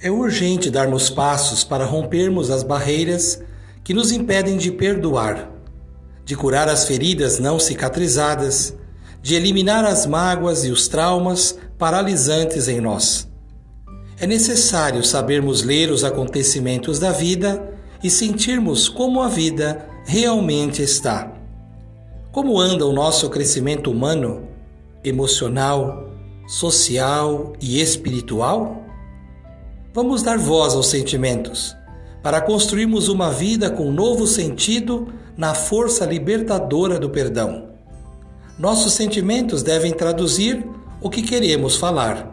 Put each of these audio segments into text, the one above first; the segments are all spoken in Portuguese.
É urgente darmos passos para rompermos as barreiras que nos impedem de perdoar, de curar as feridas não cicatrizadas, de eliminar as mágoas e os traumas paralisantes em nós. É necessário sabermos ler os acontecimentos da vida e sentirmos como a vida realmente está. Como anda o nosso crescimento humano, emocional, social e espiritual? Vamos dar voz aos sentimentos, para construirmos uma vida com novo sentido na força libertadora do perdão. Nossos sentimentos devem traduzir o que queremos falar,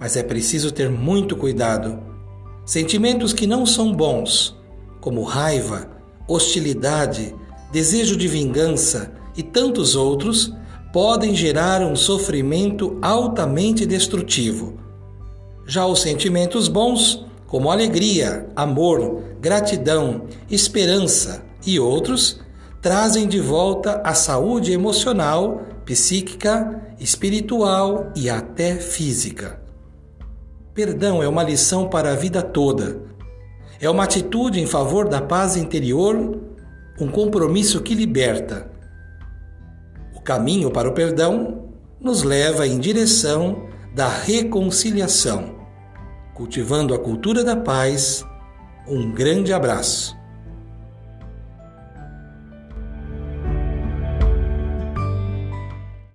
mas é preciso ter muito cuidado. Sentimentos que não são bons, como raiva, hostilidade, desejo de vingança e tantos outros, podem gerar um sofrimento altamente destrutivo já os sentimentos bons, como alegria, amor, gratidão, esperança e outros, trazem de volta a saúde emocional, psíquica, espiritual e até física. Perdão é uma lição para a vida toda. É uma atitude em favor da paz interior, um compromisso que liberta. Caminho para o perdão nos leva em direção da reconciliação cultivando a cultura da paz. Um grande abraço.